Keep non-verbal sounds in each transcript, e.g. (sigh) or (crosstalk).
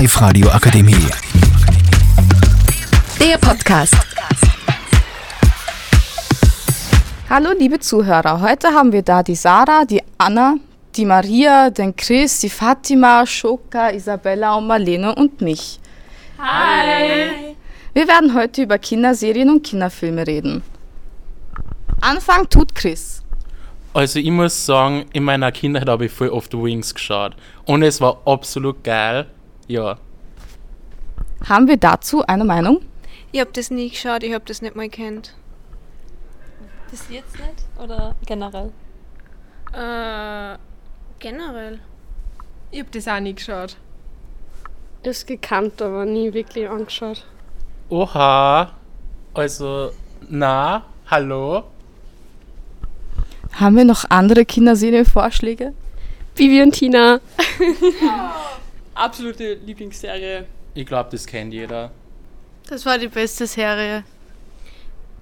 Live-Radio Akademie. Der Podcast. Hallo liebe Zuhörer, heute haben wir da die Sarah, die Anna, die Maria, den Chris, die Fatima, Shoka, Isabella und Marlene und mich. Hi! Wir werden heute über Kinderserien und Kinderfilme reden. Anfang tut Chris. Also ich muss sagen, in meiner Kindheit habe ich voll oft Wings geschaut. Und es war absolut geil. Ja. Haben wir dazu eine Meinung? Ich hab das nie geschaut, ich hab das nicht mal kennt. Bis jetzt nicht? Oder generell? Äh, generell. Ich hab das auch nie geschaut. Ist gekannt, aber nie wirklich angeschaut. Oha. Also, na, hallo? Haben wir noch andere Kinderserienvorschläge? Bibi und Tina. (laughs) Absolute Lieblingsserie. Ich glaube, das kennt jeder. Das war die beste Serie.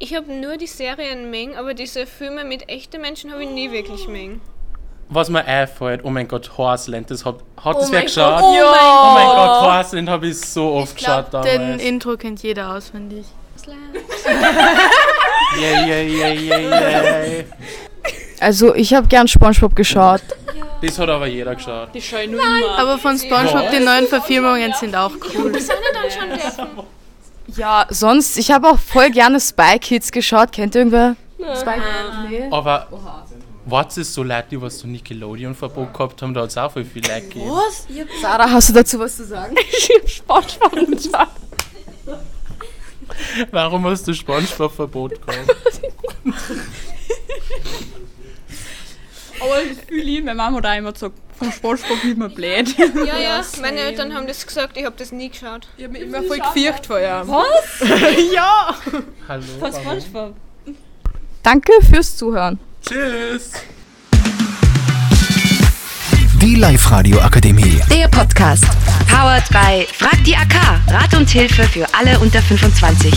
Ich hab nur die Serien mengen, aber diese Filme mit echten Menschen habe ich nie wirklich mengen. Was mir einfällt, oh mein Gott, Horseland, das hat, hat Oh das wer geschaut? Oh Oh mein Gott, Horseland habe ich so oft Ich glaube, geschaut den damals. Intro kennt jeder auswendig. (laughs) Yeah, yeah, yeah, yeah, yeah. Also ich habe gern SpongeBob geschaut. Das hat aber jeder geschaut. Die schaue ich nur immer. Aber von SpongeBob, die neuen Verfilmungen sind auch cool. Das soll dann schon dürfen. Ja, sonst, ich habe auch voll gerne Spy Kids geschaut. Kennt irgendwer? Spy Nee. Aber was ist so Leute, die was so Nickelodeon-Verbot gehabt haben, da hat es auch voll viel Leute gegeben. Sarah, hast du dazu was zu sagen? (laughs) Ich hab Spongebob geschaut. Warum hast du Spongebob-Verbot gehabt? (laughs) Aber das fühle ich, meine Mama hat auch immer gesagt, vom Spongebob wird man blöd. (laughs) Ja, ja, meine Eltern haben das gesagt, ich hab das nie geschaut. Ich hab mich immer voll gefürcht vor ihm. (laughs) Hallo? Von? Spongebob. Danke fürs Zuhören. Tschüss! Die Live-Radio Akademie. Der Podcast. Powered by Frag die AK. Rat und Hilfe für alle unter 25.